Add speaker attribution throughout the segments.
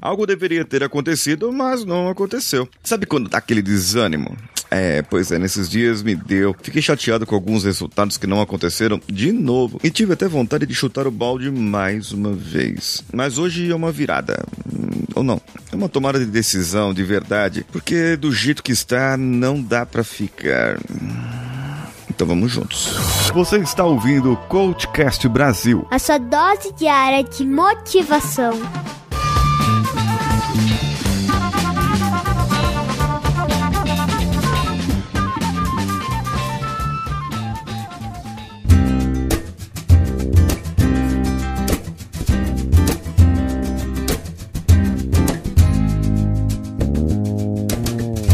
Speaker 1: Algo deveria ter acontecido, mas não aconteceu. Sabe quando dá aquele desânimo? É, pois é, nesses dias me deu. Fiquei chateado com alguns resultados que não aconteceram de novo. E tive até vontade de chutar o balde mais uma vez. Mas hoje é uma virada. Hum, ou não. É uma tomada de decisão de verdade. Porque do jeito que está, não dá para ficar. Então vamos juntos. Você está ouvindo o Coachcast Brasil.
Speaker 2: A sua dose diária de motivação.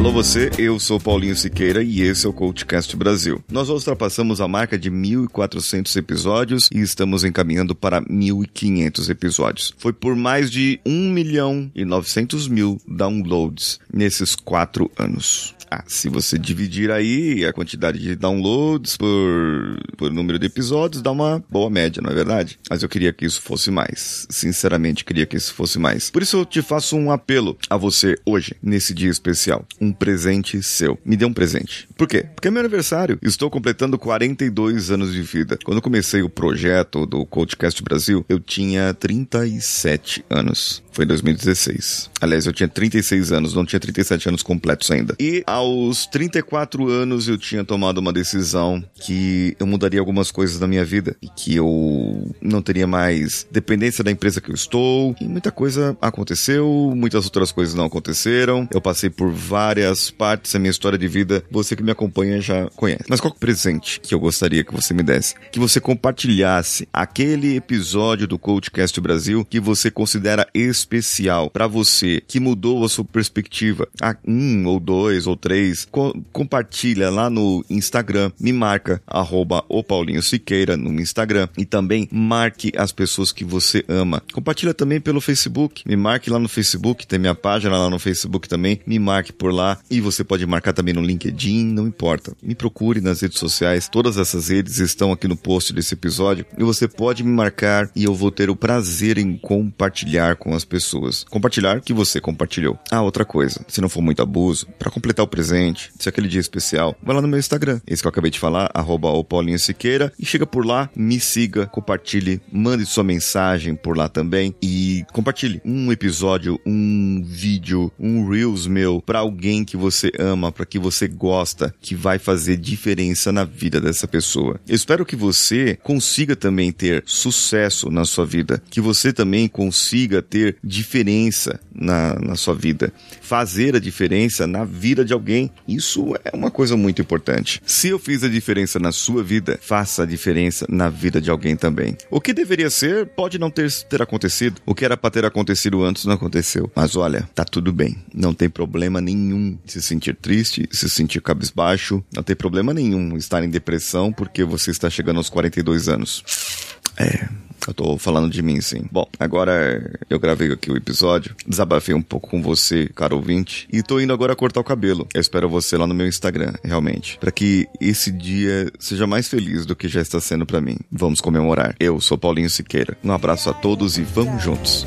Speaker 1: Alô você, eu sou Paulinho Siqueira e esse é o CoachCast Brasil. Nós ultrapassamos a marca de 1.400 episódios e estamos encaminhando para 1.500 episódios. Foi por mais de 1 milhão e 900 mil downloads nesses quatro anos. Ah, se você dividir aí a quantidade de downloads por, por número de episódios, dá uma boa média, não é verdade? Mas eu queria que isso fosse mais. Sinceramente, queria que isso fosse mais. Por isso eu te faço um apelo a você hoje, nesse dia especial. Um presente seu. Me dê um presente. Por quê? Porque é meu aniversário. Estou completando 42 anos de vida. Quando comecei o projeto do Coachcast Brasil, eu tinha 37 anos. Foi em 2016. Aliás, eu tinha 36 anos, não tinha 37 anos completos ainda. E aos 34 anos eu tinha tomado uma decisão que eu mudaria algumas coisas da minha vida e que eu não teria mais dependência da empresa que eu estou. E muita coisa aconteceu, muitas outras coisas não aconteceram. Eu passei por várias partes da minha história de vida. Você que me acompanha já conhece. Mas qual é o presente que eu gostaria que você me desse? Que você compartilhasse aquele episódio do Coachcast Brasil que você considera especial especial para você que mudou a sua perspectiva, ah, um ou dois ou três, co compartilha lá no Instagram, me marca arroba o Paulinho Siqueira no Instagram e também marque as pessoas que você ama. Compartilha também pelo Facebook, me marque lá no Facebook, tem minha página lá no Facebook também, me marque por lá e você pode marcar também no LinkedIn, não importa. Me procure nas redes sociais, todas essas redes estão aqui no post desse episódio e você pode me marcar e eu vou ter o prazer em compartilhar com as pessoas. Compartilhar que você compartilhou. Ah, outra coisa, se não for muito abuso, para completar o presente, se é aquele dia especial, vai lá no meu Instagram, esse que eu acabei de falar, arroba o Paulinho Siqueira, e chega por lá, me siga, compartilhe, mande sua mensagem por lá também e compartilhe um episódio, um vídeo, um Reels meu para alguém que você ama, para que você gosta, que vai fazer diferença na vida dessa pessoa. Eu espero que você consiga também ter sucesso na sua vida, que você também consiga ter diferença na, na sua vida, fazer a diferença na vida de alguém. Isso é uma coisa muito importante. Se eu fiz a diferença na sua vida, faça a diferença na vida de alguém também. O que deveria ser pode não ter, ter acontecido. O que era para ter acontecido antes não aconteceu. Mas olha, tá tudo bem. Não tem problema nenhum se sentir triste, se sentir cabisbaixo. Não tem problema nenhum estar em depressão porque você está chegando aos 42 anos. É, eu tô falando de mim, sim. Bom, agora eu gravei aqui o episódio, desabafei um pouco com você, caro ouvinte, e tô indo agora cortar o cabelo. Eu espero você lá no meu Instagram, realmente, para que esse dia seja mais feliz do que já está sendo para mim. Vamos comemorar. Eu sou Paulinho Siqueira. Um abraço a todos e vamos juntos.